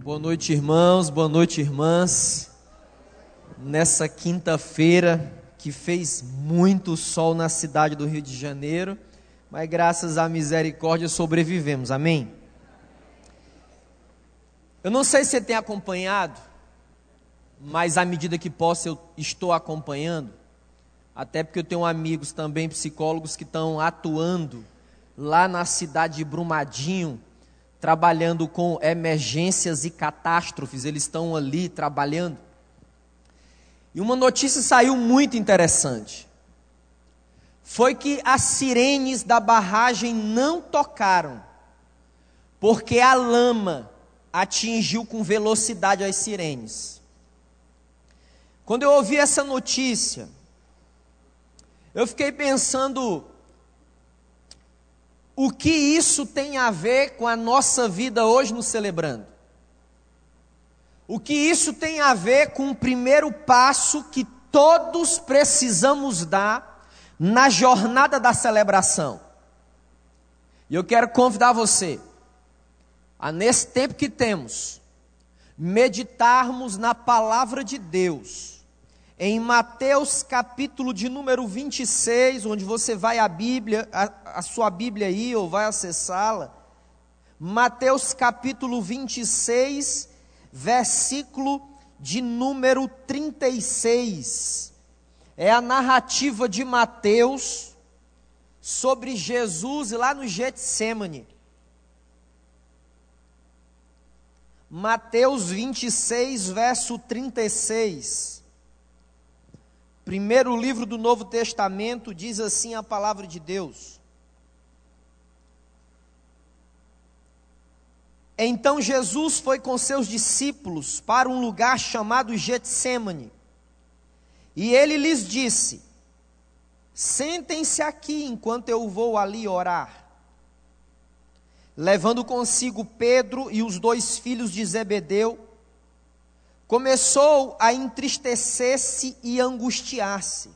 Boa noite, irmãos, boa noite, irmãs. Nessa quinta-feira que fez muito sol na cidade do Rio de Janeiro, mas graças à misericórdia sobrevivemos, amém? Eu não sei se você tem acompanhado, mas à medida que posso eu estou acompanhando, até porque eu tenho amigos também psicólogos que estão atuando lá na cidade de Brumadinho, trabalhando com emergências e catástrofes, eles estão ali trabalhando. E uma notícia saiu muito interessante. Foi que as sirenes da barragem não tocaram, porque a lama atingiu com velocidade as sirenes. Quando eu ouvi essa notícia, eu fiquei pensando o que isso tem a ver com a nossa vida hoje no celebrando. O que isso tem a ver com o primeiro passo que todos precisamos dar na jornada da celebração. E eu quero convidar você a, nesse tempo que temos, meditarmos na palavra de Deus em Mateus capítulo de número 26, onde você vai a Bíblia, a, a sua Bíblia aí, ou vai acessá-la. Mateus capítulo 26, versículo de número 36. É a narrativa de Mateus sobre Jesus lá no Getsemane. Mateus 26, verso 36. Primeiro livro do Novo Testamento diz assim a palavra de Deus. Então Jesus foi com seus discípulos para um lugar chamado Getsemane. E ele lhes disse: Sentem-se aqui enquanto eu vou ali orar. Levando consigo Pedro e os dois filhos de Zebedeu, começou a entristecer-se e angustiar-se.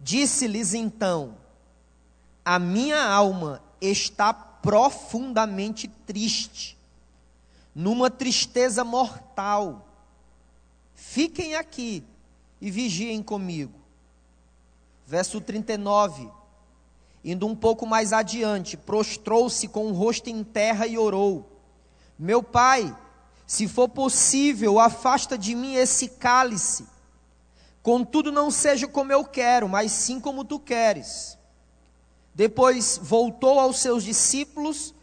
Disse-lhes então: A minha alma está profundamente triste, numa tristeza mortal. Fiquem aqui e vigiem comigo. Verso 39. Indo um pouco mais adiante, prostrou-se com o rosto em terra e orou: Meu pai, se for possível, afasta de mim esse cálice. Contudo, não seja como eu quero, mas sim como tu queres. Depois voltou aos seus discípulos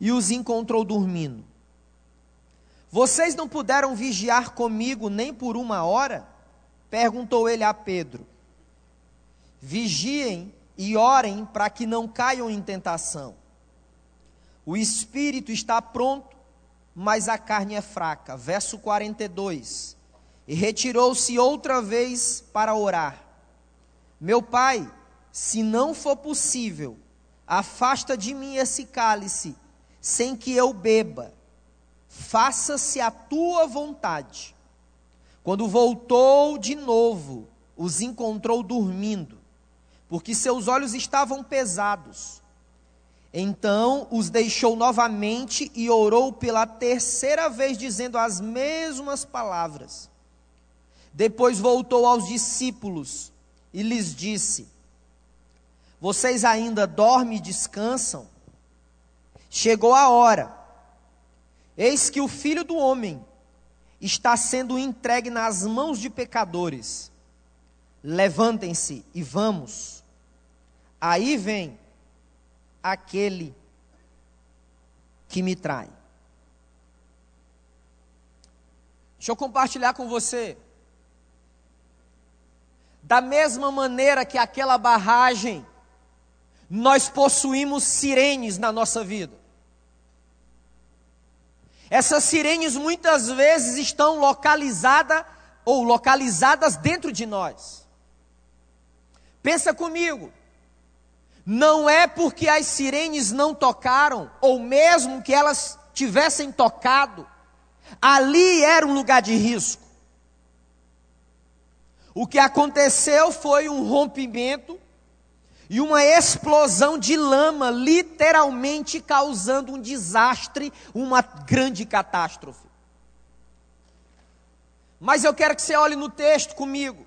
e os encontrou dormindo. Vocês não puderam vigiar comigo nem por uma hora? Perguntou ele a Pedro. Vigiem e orem para que não caiam em tentação. O espírito está pronto mas a carne é fraca. Verso 42. E retirou-se outra vez para orar. Meu pai, se não for possível, afasta de mim esse cálice, sem que eu beba. Faça-se a tua vontade. Quando voltou de novo, os encontrou dormindo, porque seus olhos estavam pesados. Então os deixou novamente e orou pela terceira vez, dizendo as mesmas palavras. Depois voltou aos discípulos e lhes disse: Vocês ainda dormem e descansam? Chegou a hora, eis que o filho do homem está sendo entregue nas mãos de pecadores. Levantem-se e vamos. Aí vem aquele que me trai. Deixa eu compartilhar com você. Da mesma maneira que aquela barragem, nós possuímos sirenes na nossa vida. Essas sirenes muitas vezes estão localizadas ou localizadas dentro de nós. Pensa comigo. Não é porque as sirenes não tocaram, ou mesmo que elas tivessem tocado, ali era um lugar de risco. O que aconteceu foi um rompimento, e uma explosão de lama, literalmente causando um desastre, uma grande catástrofe. Mas eu quero que você olhe no texto comigo.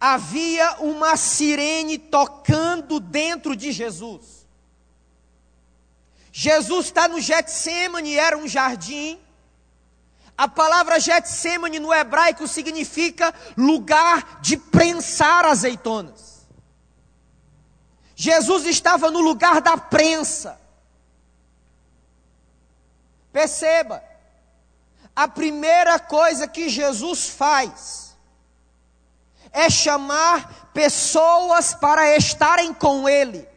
Havia uma sirene tocando dentro de Jesus. Jesus está no Getsemane, era um jardim. A palavra Getsemane no hebraico significa lugar de prensar azeitonas. Jesus estava no lugar da prensa. Perceba, a primeira coisa que Jesus faz é chamar pessoas para estarem com Ele.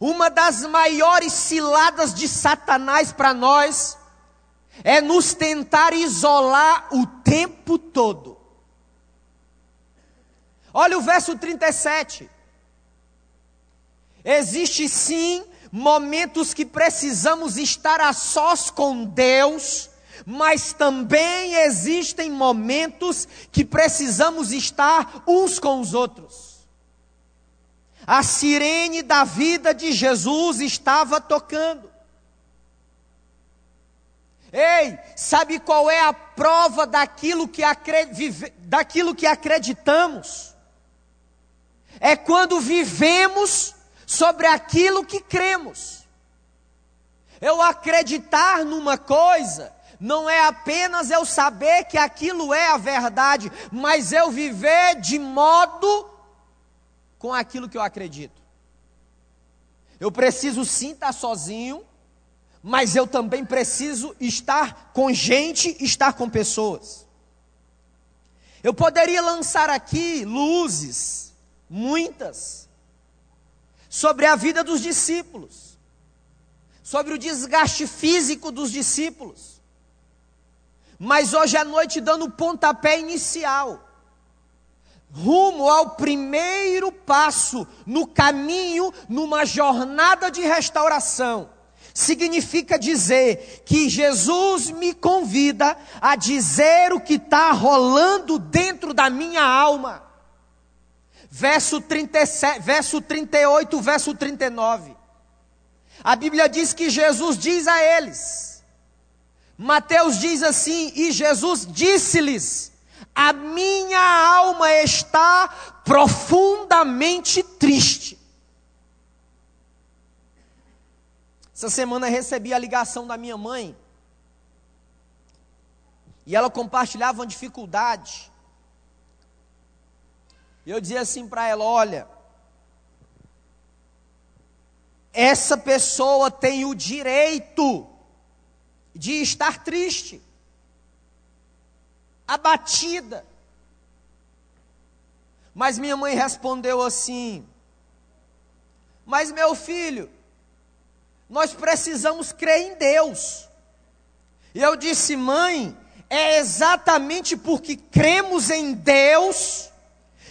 Uma das maiores ciladas de Satanás para nós é nos tentar isolar o tempo todo. Olha o verso 37. Existe sim momentos que precisamos estar a sós com Deus, mas também existem momentos que precisamos estar uns com os outros. A sirene da vida de Jesus estava tocando. Ei, sabe qual é a prova daquilo que, daquilo que acreditamos? É quando vivemos sobre aquilo que cremos. Eu acreditar numa coisa não é apenas eu saber que aquilo é a verdade, mas eu viver de modo com aquilo que eu acredito. Eu preciso sim estar sozinho, mas eu também preciso estar com gente, estar com pessoas. Eu poderia lançar aqui luzes, muitas, sobre a vida dos discípulos, sobre o desgaste físico dos discípulos. Mas hoje à noite, dando o pontapé inicial, rumo ao primeiro passo no caminho, numa jornada de restauração. Significa dizer que Jesus me convida a dizer o que está rolando dentro da minha alma. Verso, 37, verso 38, verso 39. A Bíblia diz que Jesus diz a eles. Mateus diz assim: E Jesus disse-lhes: a minha alma está profundamente triste. Essa semana recebi a ligação da minha mãe. E ela compartilhava uma dificuldade. E eu dizia assim para ela: olha, essa pessoa tem o direito de estar triste abatida. Mas minha mãe respondeu assim: Mas meu filho, nós precisamos crer em Deus. E eu disse, mãe, é exatamente porque cremos em Deus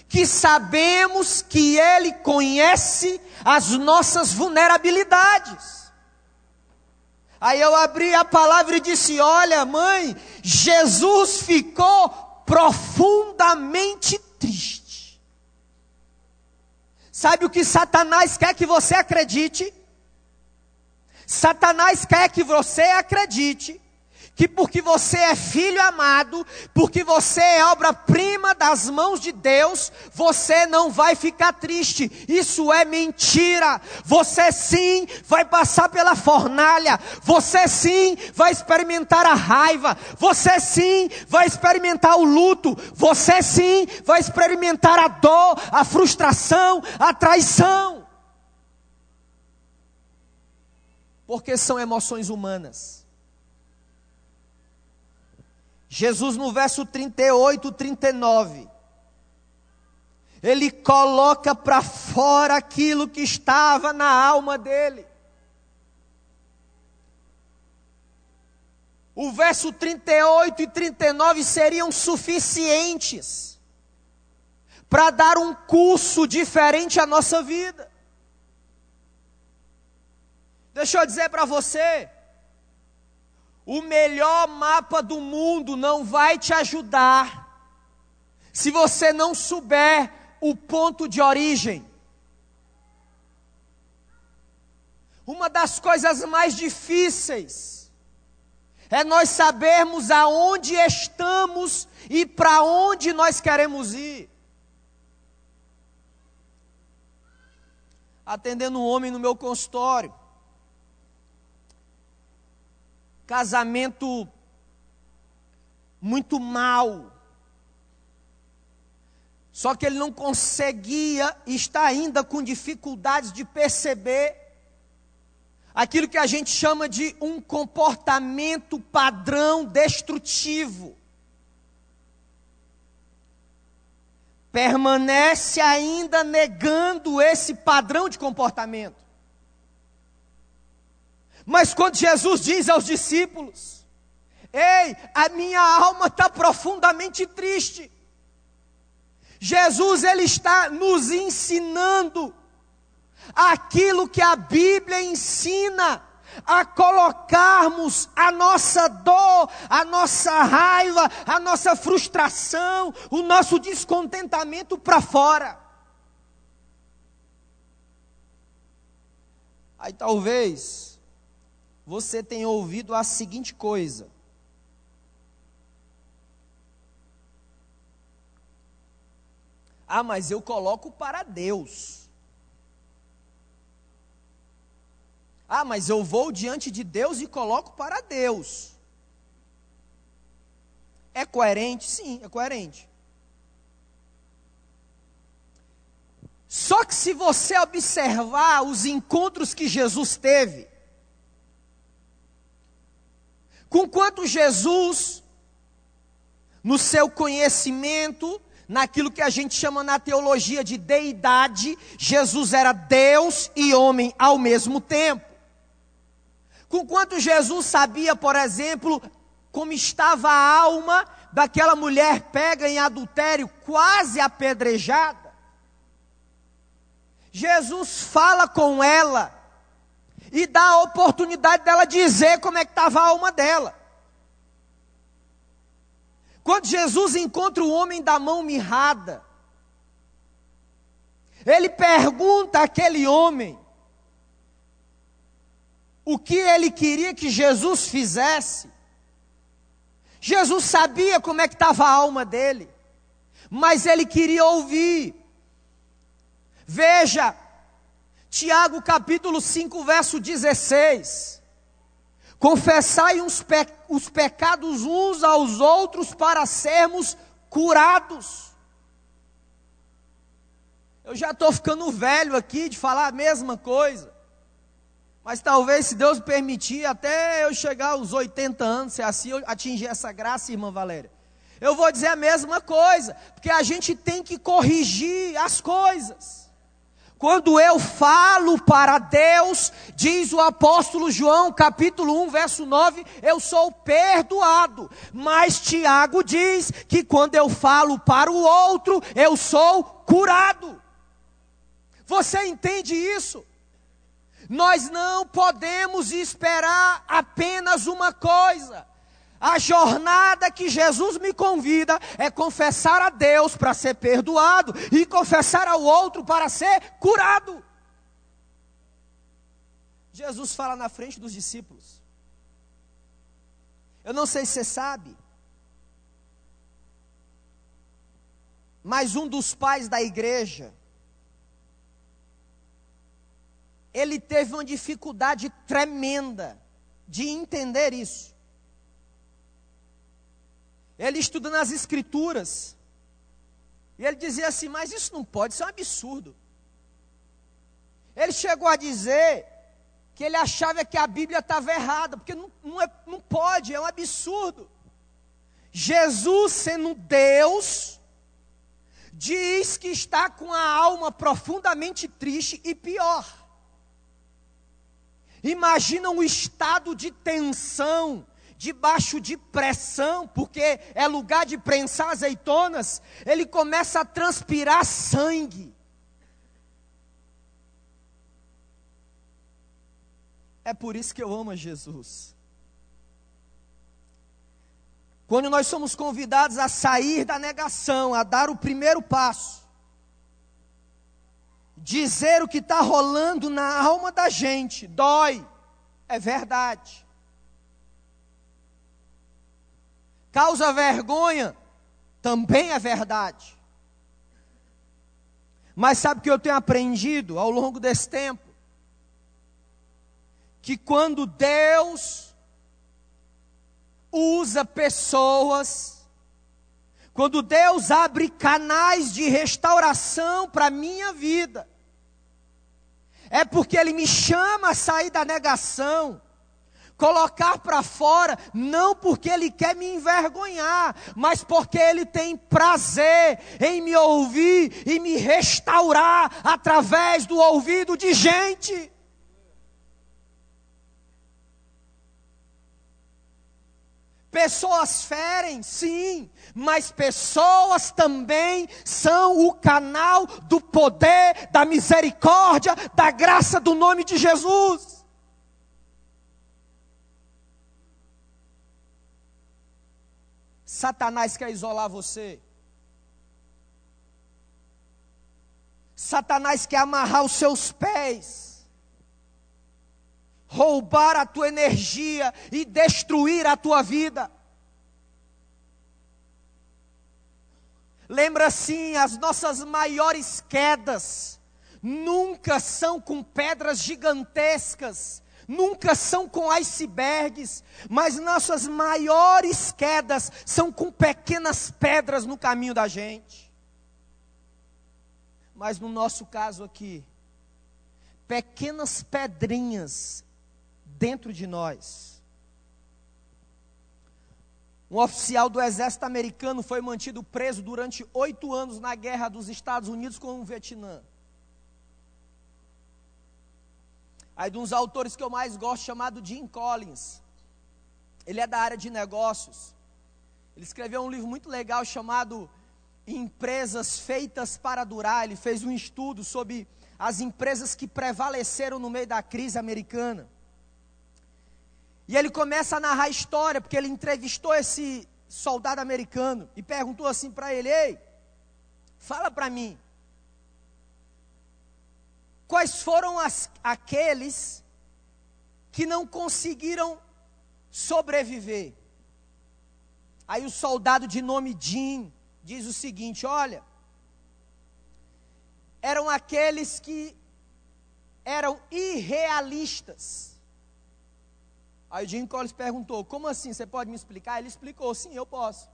que sabemos que Ele conhece as nossas vulnerabilidades. Aí eu abri a palavra e disse: Olha, mãe, Jesus ficou profundamente triste. Sabe o que Satanás quer que você acredite? Satanás quer que você acredite que porque você é filho amado, porque você é obra-prima das mãos de Deus, você não vai ficar triste. Isso é mentira. Você sim vai passar pela fornalha, você sim vai experimentar a raiva, você sim vai experimentar o luto, você sim vai experimentar a dor, a frustração, a traição. Porque são emoções humanas. Jesus, no verso 38, 39, ele coloca para fora aquilo que estava na alma dele. O verso 38 e 39 seriam suficientes para dar um curso diferente à nossa vida. Deixa eu dizer para você, o melhor mapa do mundo não vai te ajudar se você não souber o ponto de origem. Uma das coisas mais difíceis é nós sabermos aonde estamos e para onde nós queremos ir. Atendendo um homem no meu consultório, casamento muito mal, só que ele não conseguia, está ainda com dificuldades de perceber aquilo que a gente chama de um comportamento padrão destrutivo. Permanece ainda negando esse padrão de comportamento. Mas quando Jesus diz aos discípulos: Ei, a minha alma está profundamente triste. Jesus ele está nos ensinando aquilo que a Bíblia ensina a colocarmos a nossa dor, a nossa raiva, a nossa frustração, o nosso descontentamento para fora. Aí talvez você tenha ouvido a seguinte coisa: Ah, mas eu coloco para Deus. Ah, mas eu vou diante de Deus e coloco para Deus. É coerente? Sim, é coerente. Só que se você observar os encontros que Jesus teve, com quanto Jesus, no seu conhecimento, naquilo que a gente chama na teologia de deidade, Jesus era Deus e homem ao mesmo tempo. Com quanto Jesus sabia, por exemplo, como estava a alma daquela mulher pega em adultério, quase apedrejada. Jesus fala com ela e dá a oportunidade dela dizer como é que estava a alma dela. Quando Jesus encontra o homem da mão mirrada, ele pergunta àquele homem o que ele queria que Jesus fizesse. Jesus sabia como é que estava a alma dele, mas ele queria ouvir. Veja, Tiago capítulo 5, verso 16. Confessai pe os pecados uns aos outros para sermos curados. Eu já estou ficando velho aqui de falar a mesma coisa. Mas talvez, se Deus permitir, até eu chegar aos 80 anos, se assim eu atingir essa graça, irmã Valéria, eu vou dizer a mesma coisa, porque a gente tem que corrigir as coisas. Quando eu falo para Deus, diz o apóstolo João, capítulo 1, verso 9, eu sou perdoado. Mas Tiago diz que quando eu falo para o outro, eu sou curado. Você entende isso? Nós não podemos esperar apenas uma coisa. A jornada que Jesus me convida é confessar a Deus para ser perdoado e confessar ao outro para ser curado. Jesus fala na frente dos discípulos. Eu não sei se você sabe, mas um dos pais da igreja, ele teve uma dificuldade tremenda de entender isso. Ele estudando as escrituras. E ele dizia assim: Mas isso não pode, isso é um absurdo. Ele chegou a dizer que ele achava que a Bíblia estava errada, porque não, não, é, não pode, é um absurdo. Jesus, sendo Deus, diz que está com a alma profundamente triste e pior. Imagina um estado de tensão, debaixo de pressão, porque é lugar de prensar azeitonas, ele começa a transpirar sangue. É por isso que eu amo a Jesus. Quando nós somos convidados a sair da negação, a dar o primeiro passo, dizer o que está rolando na alma da gente, dói, é verdade. Causa vergonha, também é verdade. Mas sabe o que eu tenho aprendido ao longo desse tempo? Que quando Deus usa pessoas, quando Deus abre canais de restauração para a minha vida, é porque Ele me chama a sair da negação, colocar para fora, não porque Ele quer me envergonhar, mas porque Ele tem prazer em me ouvir e me restaurar através do ouvido de gente. Pessoas ferem, sim, mas pessoas também são o canal do poder, da misericórdia, da graça do nome de Jesus. Satanás quer isolar você. Satanás quer amarrar os seus pés roubar a tua energia e destruir a tua vida. Lembra assim, as nossas maiores quedas nunca são com pedras gigantescas, nunca são com icebergs, mas nossas maiores quedas são com pequenas pedras no caminho da gente. Mas no nosso caso aqui, pequenas pedrinhas dentro de nós. Um oficial do exército americano foi mantido preso durante oito anos na guerra dos Estados Unidos com o Vietnã. Aí, de uns autores que eu mais gosto, chamado Jim Collins. Ele é da área de negócios. Ele escreveu um livro muito legal chamado Empresas Feitas para Durar. Ele fez um estudo sobre as empresas que prevaleceram no meio da crise americana. E ele começa a narrar a história, porque ele entrevistou esse soldado americano e perguntou assim para ele: Ei, fala para mim, quais foram as, aqueles que não conseguiram sobreviver? Aí o soldado de nome Jim diz o seguinte: Olha, eram aqueles que eram irrealistas Aí o Jim Collins perguntou: Como assim? Você pode me explicar? Ele explicou: Sim, eu posso.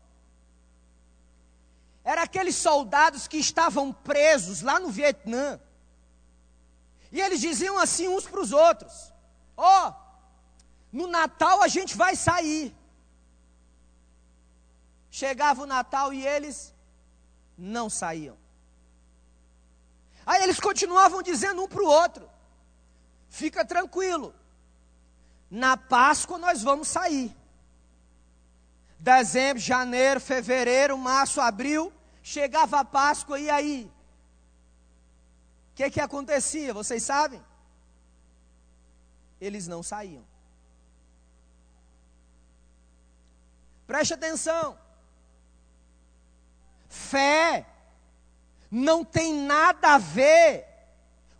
Era aqueles soldados que estavam presos lá no Vietnã. E eles diziam assim uns para os outros: Ó, oh, no Natal a gente vai sair. Chegava o Natal e eles não saíam. Aí eles continuavam dizendo um para o outro: Fica tranquilo, na Páscoa nós vamos sair. Dezembro, janeiro, fevereiro, março, abril, chegava a Páscoa e aí? Que, que acontecia? Vocês sabem? Eles não saíam. Preste atenção. Fé não tem nada a ver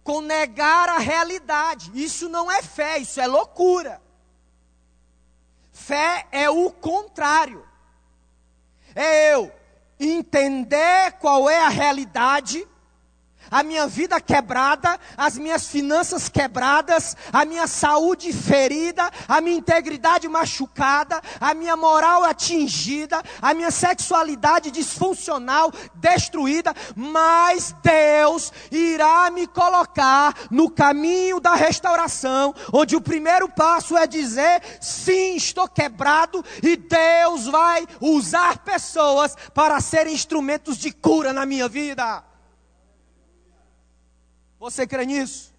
com negar a realidade. Isso não é fé, isso é loucura. Fé é o contrário. É eu entender qual é a realidade a minha vida quebrada, as minhas finanças quebradas, a minha saúde ferida, a minha integridade machucada, a minha moral atingida, a minha sexualidade disfuncional destruída, mas Deus irá me colocar no caminho da restauração, onde o primeiro passo é dizer: sim, estou quebrado, e Deus vai usar pessoas para serem instrumentos de cura na minha vida. Você crê nisso?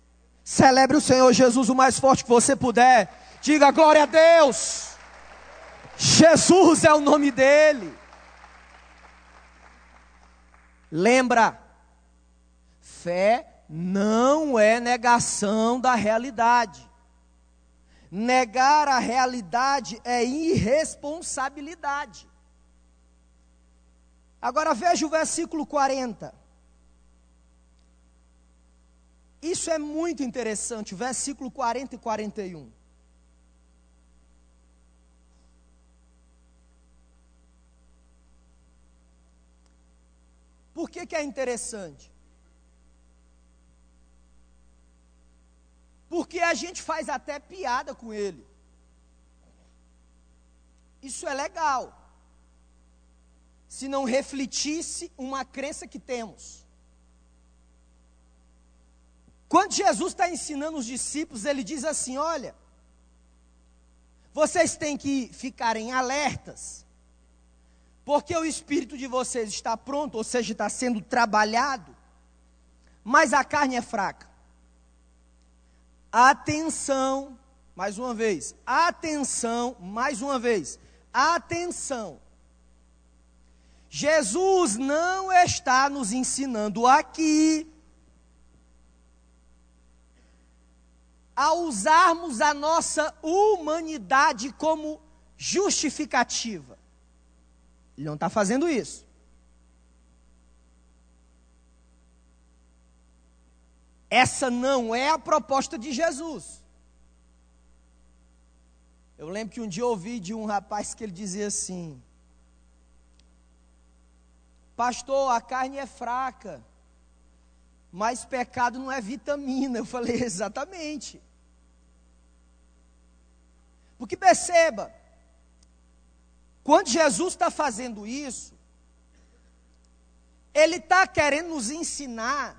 Celebre o Senhor Jesus o mais forte que você puder. Diga glória a Deus. Jesus é o nome dele. Lembra, fé não é negação da realidade. Negar a realidade é irresponsabilidade. Agora veja o versículo 40. Isso é muito interessante, versículo 40 e 41. Por que, que é interessante? Porque a gente faz até piada com ele. Isso é legal. Se não refletisse uma crença que temos. Quando Jesus está ensinando os discípulos, ele diz assim: Olha, vocês têm que ficarem alertas, porque o espírito de vocês está pronto, ou seja, está sendo trabalhado, mas a carne é fraca. Atenção, mais uma vez, atenção, mais uma vez, atenção. Jesus não está nos ensinando aqui a usarmos a nossa humanidade como justificativa. Ele não está fazendo isso. Essa não é a proposta de Jesus. Eu lembro que um dia ouvi de um rapaz que ele dizia assim: Pastor, a carne é fraca, mas pecado não é vitamina. Eu falei: Exatamente. Porque perceba, quando Jesus está fazendo isso, Ele está querendo nos ensinar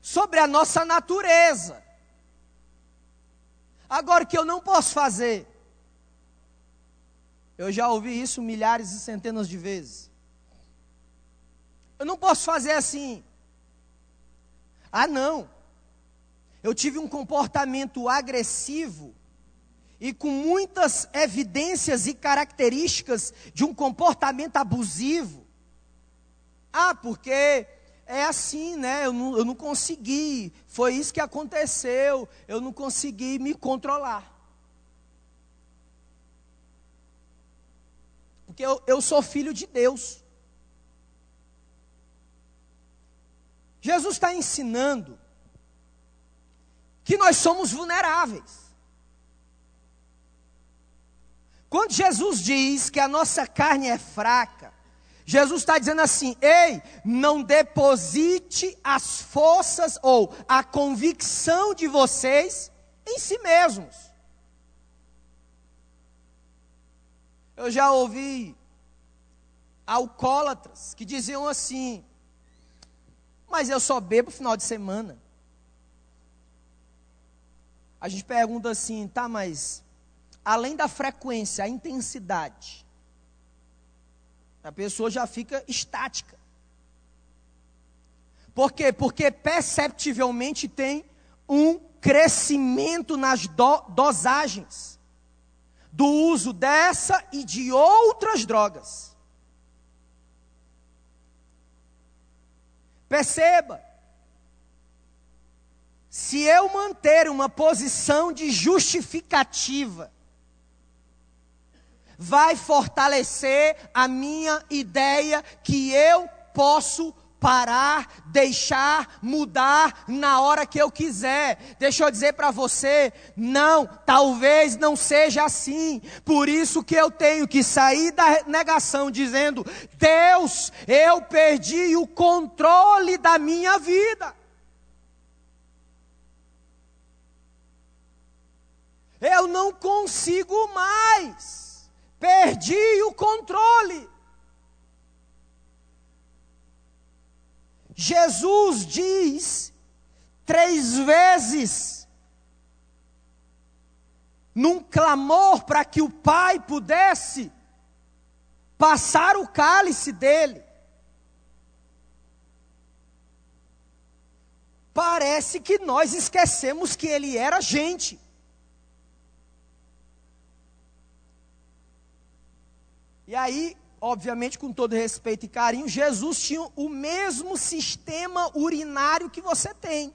sobre a nossa natureza. Agora, que eu não posso fazer, eu já ouvi isso milhares e centenas de vezes. Eu não posso fazer assim. Ah, não. Eu tive um comportamento agressivo e com muitas evidências e características de um comportamento abusivo. Ah, porque é assim, né? Eu não, eu não consegui, foi isso que aconteceu, eu não consegui me controlar. Porque eu, eu sou filho de Deus. Jesus está ensinando que nós somos vulneráveis. Quando Jesus diz que a nossa carne é fraca, Jesus está dizendo assim: ei, não deposite as forças ou a convicção de vocês em si mesmos. Eu já ouvi alcoólatras que diziam assim: mas eu só bebo final de semana. A gente pergunta assim, tá, mas além da frequência, a intensidade. A pessoa já fica estática. Por quê? Porque perceptivelmente tem um crescimento nas do, dosagens do uso dessa e de outras drogas. Perceba, se eu manter uma posição de justificativa, vai fortalecer a minha ideia que eu posso parar, deixar, mudar na hora que eu quiser. Deixa eu dizer para você, não, talvez não seja assim. Por isso que eu tenho que sair da negação dizendo: Deus, eu perdi o controle da minha vida. Eu não consigo mais. Perdi o controle. Jesus diz três vezes, num clamor para que o Pai pudesse passar o cálice dele. Parece que nós esquecemos que ele era gente. E aí, obviamente com todo respeito e carinho, Jesus tinha o mesmo sistema urinário que você tem.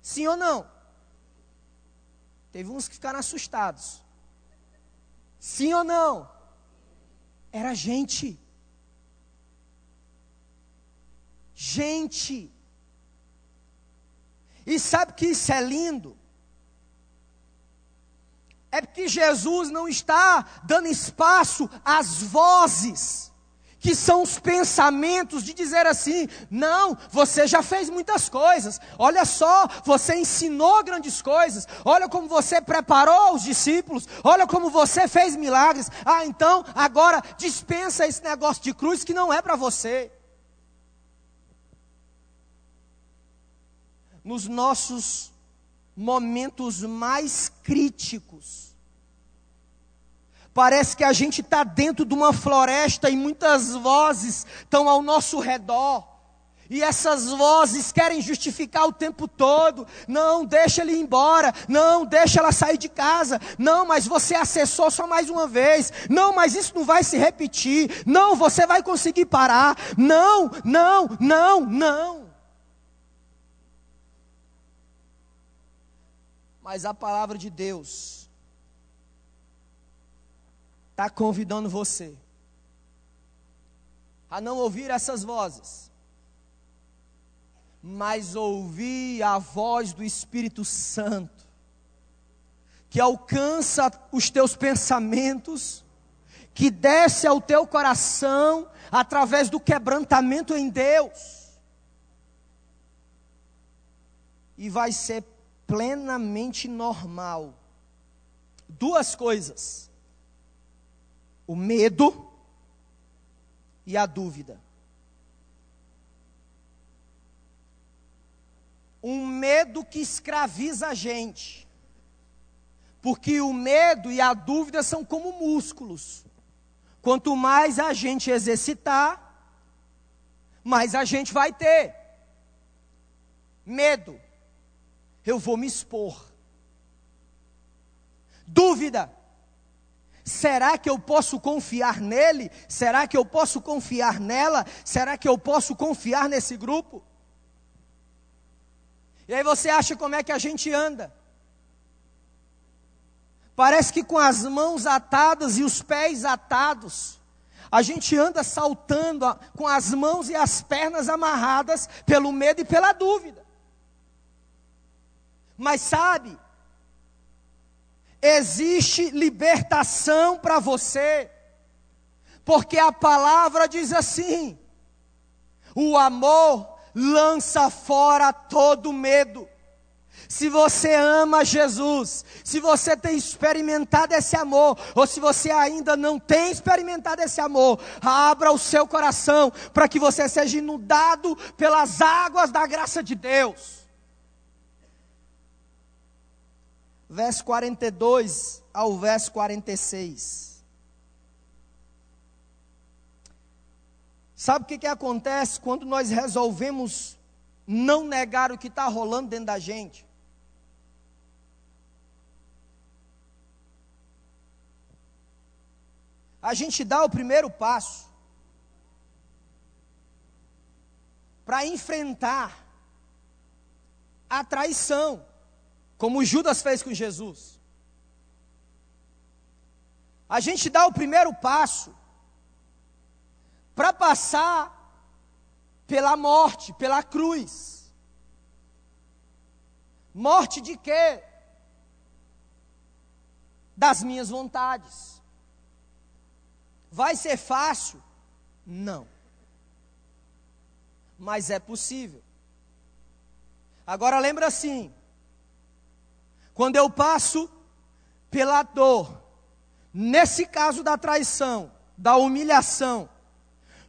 Sim ou não? Teve uns que ficaram assustados. Sim ou não? Era gente. Gente. E sabe que isso é lindo? É porque Jesus não está dando espaço às vozes, que são os pensamentos de dizer assim: não, você já fez muitas coisas, olha só, você ensinou grandes coisas, olha como você preparou os discípulos, olha como você fez milagres, ah, então agora dispensa esse negócio de cruz que não é para você. Nos nossos momentos mais críticos. Parece que a gente está dentro de uma floresta e muitas vozes estão ao nosso redor. E essas vozes querem justificar o tempo todo. Não, deixa ele ir embora. Não, deixa ela sair de casa. Não, mas você acessou só mais uma vez. Não, mas isso não vai se repetir. Não, você vai conseguir parar. Não, não, não, não. Mas a palavra de Deus está convidando você a não ouvir essas vozes, mas ouvir a voz do Espírito Santo, que alcança os teus pensamentos, que desce ao teu coração através do quebrantamento em Deus, e vai ser plenamente normal. Duas coisas: o medo e a dúvida. Um medo que escraviza a gente. Porque o medo e a dúvida são como músculos. Quanto mais a gente exercitar, mais a gente vai ter. Medo eu vou me expor. Dúvida: será que eu posso confiar nele? Será que eu posso confiar nela? Será que eu posso confiar nesse grupo? E aí você acha como é que a gente anda? Parece que com as mãos atadas e os pés atados, a gente anda saltando com as mãos e as pernas amarradas pelo medo e pela dúvida. Mas sabe, existe libertação para você, porque a palavra diz assim: o amor lança fora todo medo. Se você ama Jesus, se você tem experimentado esse amor, ou se você ainda não tem experimentado esse amor, abra o seu coração para que você seja inundado pelas águas da graça de Deus. Verso 42 ao verso 46. Sabe o que, que acontece quando nós resolvemos não negar o que está rolando dentro da gente? A gente dá o primeiro passo para enfrentar a traição como Judas fez com Jesus. A gente dá o primeiro passo para passar pela morte, pela cruz. Morte de quê? Das minhas vontades. Vai ser fácil? Não. Mas é possível. Agora lembra assim: quando eu passo pela dor, nesse caso da traição, da humilhação,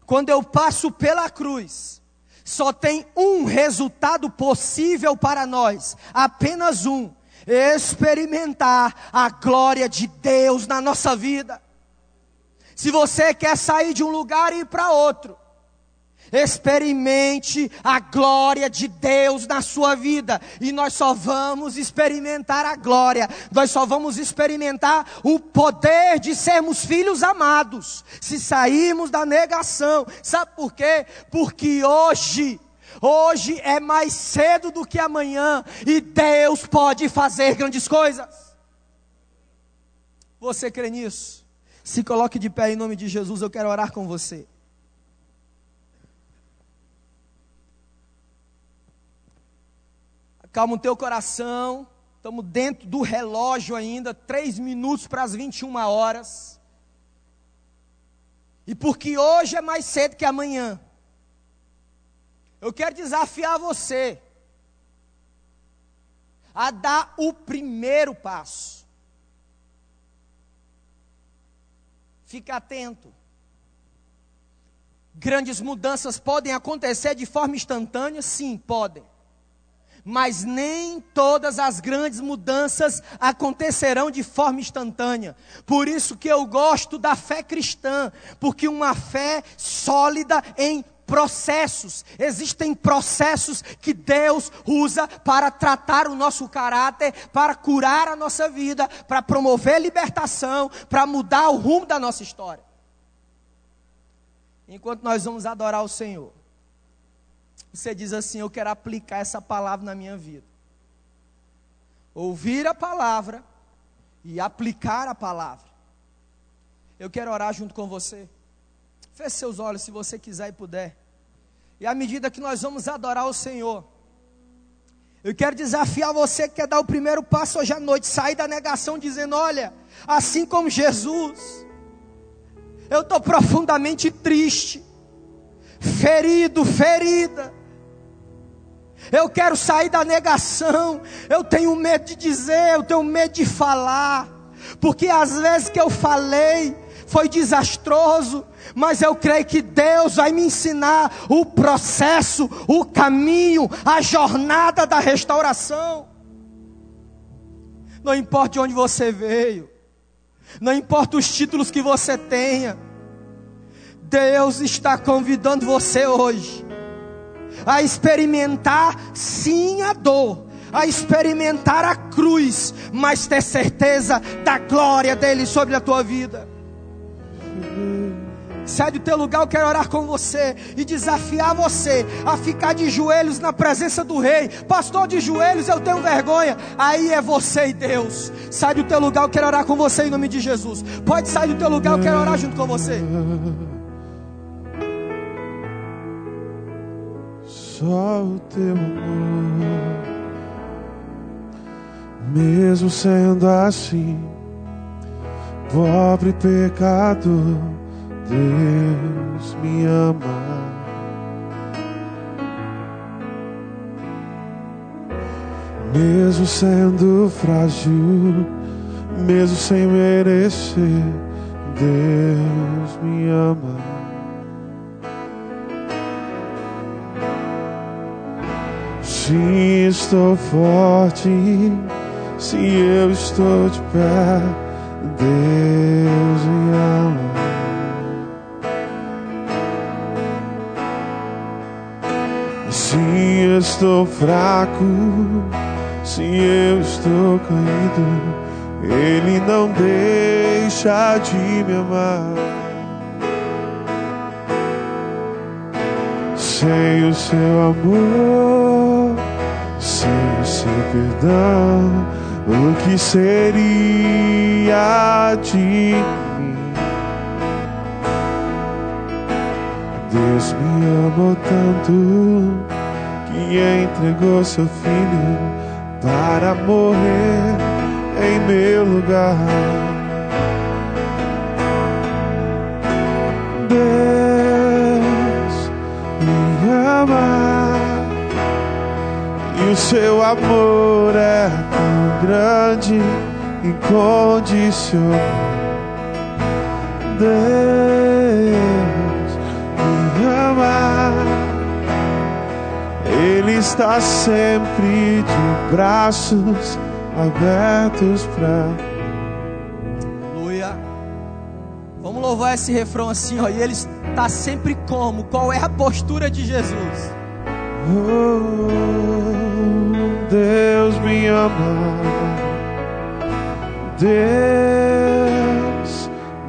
quando eu passo pela cruz, só tem um resultado possível para nós, apenas um: experimentar a glória de Deus na nossa vida. Se você quer sair de um lugar e ir para outro, Experimente a glória de Deus na sua vida. E nós só vamos experimentar a glória, nós só vamos experimentar o poder de sermos filhos amados, se sairmos da negação. Sabe por quê? Porque hoje, hoje é mais cedo do que amanhã, e Deus pode fazer grandes coisas. Você crê nisso? Se coloque de pé em nome de Jesus, eu quero orar com você. Calma o teu coração. Estamos dentro do relógio ainda, três minutos para as 21 horas. E porque hoje é mais cedo que amanhã, eu quero desafiar você a dar o primeiro passo. Fica atento. Grandes mudanças podem acontecer de forma instantânea? Sim, podem. Mas nem todas as grandes mudanças acontecerão de forma instantânea. Por isso que eu gosto da fé cristã, porque uma fé sólida em processos. Existem processos que Deus usa para tratar o nosso caráter, para curar a nossa vida, para promover libertação, para mudar o rumo da nossa história. Enquanto nós vamos adorar o Senhor, você diz assim: Eu quero aplicar essa palavra na minha vida. Ouvir a palavra e aplicar a palavra. Eu quero orar junto com você. Feche seus olhos se você quiser e puder. E à medida que nós vamos adorar o Senhor, eu quero desafiar você que quer dar o primeiro passo hoje à noite, sair da negação dizendo: olha, assim como Jesus, eu estou profundamente triste, ferido, ferida. Eu quero sair da negação. Eu tenho medo de dizer, eu tenho medo de falar. Porque às vezes que eu falei foi desastroso, mas eu creio que Deus vai me ensinar o processo, o caminho, a jornada da restauração. Não importa de onde você veio, não importa os títulos que você tenha, Deus está convidando você hoje a experimentar sim a dor, a experimentar a cruz, mas ter certeza da glória dele sobre a tua vida. Sai do teu lugar, eu quero orar com você e desafiar você a ficar de joelhos na presença do Rei. Pastor, de joelhos eu tenho vergonha. Aí é você e Deus. Sai do teu lugar, eu quero orar com você em nome de Jesus. Pode sair do teu lugar, eu quero orar junto com você. Só o teu amor, mesmo sendo assim, pobre pecador Deus me ama. Mesmo sendo frágil, mesmo sem merecer, Deus me ama. Se estou forte, se eu estou de pé, Deus me ama. Se estou fraco, se eu estou caído, Ele não deixa de me amar. Sem o seu amor, sem perdão, o que seria de mim? Deus me amou tanto que entregou seu filho para morrer em meu lugar. Seu amor é tão grande, incondicional. Deus me ama ele está sempre de braços abertos para. Vamos louvar esse refrão assim, ó. E ele está sempre como? Qual é a postura de Jesus? Deus me ama. Deus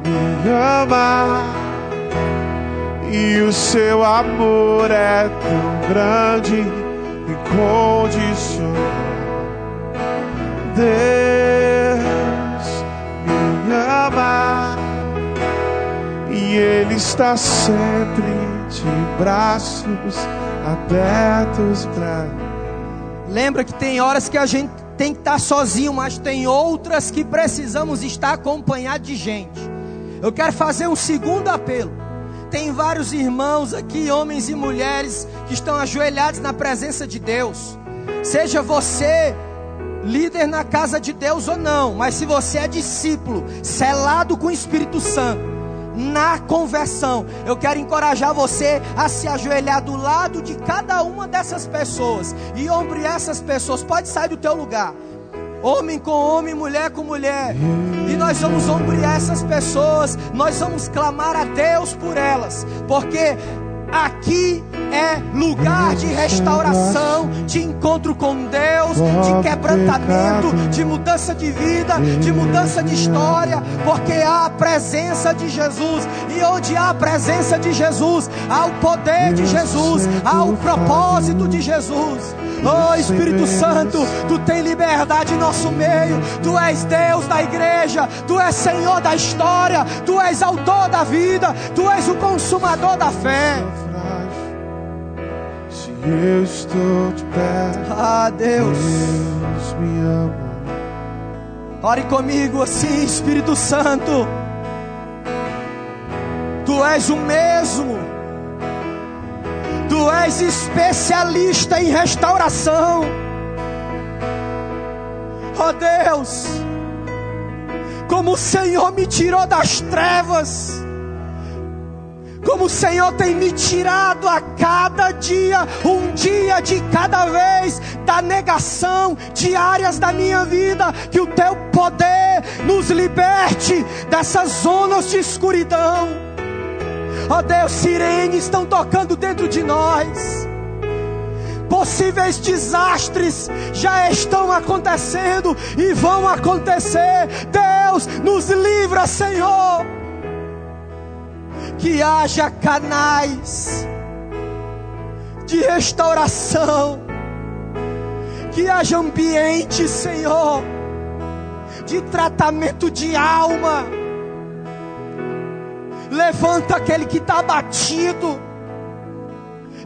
me ama e o seu amor é tão grande e condicional. Deus me ama e Ele está sempre de braços abertos para Lembra que tem horas que a gente tem que estar sozinho, mas tem outras que precisamos estar acompanhados de gente. Eu quero fazer um segundo apelo. Tem vários irmãos aqui, homens e mulheres, que estão ajoelhados na presença de Deus. Seja você líder na casa de Deus ou não, mas se você é discípulo, selado com o Espírito Santo, na conversão. Eu quero encorajar você a se ajoelhar do lado de cada uma dessas pessoas e ombrear essas pessoas. Pode sair do teu lugar. Homem com homem, mulher com mulher. E nós vamos ombrear essas pessoas. Nós vamos clamar a Deus por elas. Porque Aqui é lugar de restauração, de encontro com Deus, de quebrantamento, de mudança de vida, de mudança de história, porque há a presença de Jesus, e onde há a presença de Jesus, há o poder de Jesus, há o propósito de Jesus. Oh Espírito Santo, tu tem liberdade em nosso meio, tu és Deus da igreja, tu és Senhor da história, tu és autor da vida, tu és o consumador da fé. Eu estou de pé, Ah, Deus, Deus me ama. ore comigo assim, Espírito Santo. Tu és o mesmo. Tu és especialista em restauração. Ó Deus, como o Senhor me tirou das trevas, como o Senhor tem me tirado a cada dia, um dia de cada vez, da negação de áreas da minha vida, que o teu poder nos liberte dessas zonas de escuridão. Ó Deus, sirenes estão tocando dentro de nós. Possíveis desastres já estão acontecendo e vão acontecer. Deus, nos livra, Senhor. Que haja canais de restauração. Que haja ambiente, Senhor, de tratamento de alma. Levanta aquele que está abatido.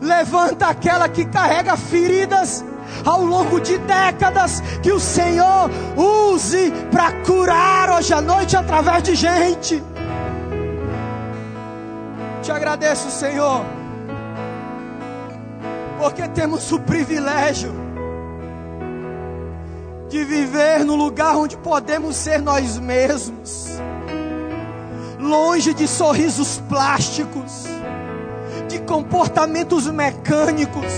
Levanta aquela que carrega feridas ao longo de décadas. Que o Senhor use para curar hoje à noite através de gente. Te agradeço, Senhor, porque temos o privilégio de viver no lugar onde podemos ser nós mesmos longe de sorrisos plásticos, de comportamentos mecânicos.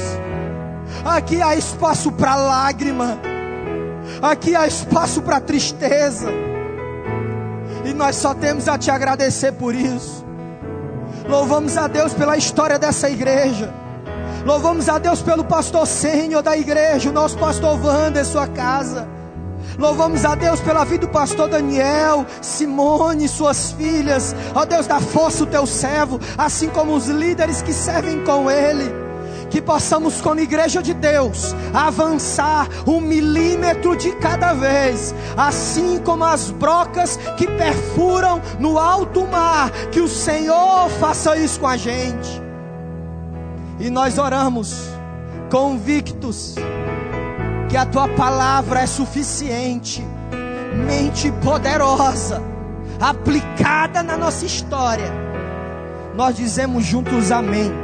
Aqui há espaço para lágrima, aqui há espaço para tristeza, e nós só temos a te agradecer por isso. Louvamos a Deus pela história dessa igreja. Louvamos a Deus pelo pastor sênior da igreja, o nosso pastor Wander, sua casa. Louvamos a Deus pela vida do pastor Daniel, Simone, suas filhas. Ó Deus, dá força o teu servo, assim como os líderes que servem com ele. Que possamos, como igreja de Deus, avançar um milímetro de cada vez, assim como as brocas que perfuram no alto mar. Que o Senhor faça isso com a gente. E nós oramos, convictos que a tua palavra é suficiente, mente poderosa, aplicada na nossa história. Nós dizemos juntos amém.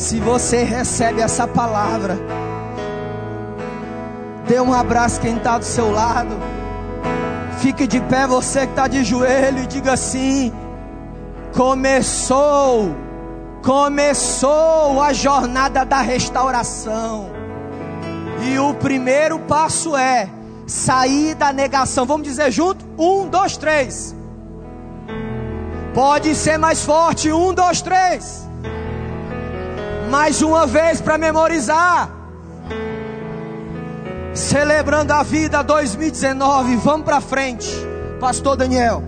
Se você recebe essa palavra, dê um abraço quem está do seu lado. Fique de pé você que está de joelho e diga assim: começou, começou a jornada da restauração. E o primeiro passo é sair da negação. Vamos dizer junto? Um, dois, três. Pode ser mais forte. Um, dois, três. Mais uma vez para memorizar. Celebrando a vida 2019. Vamos para frente. Pastor Daniel.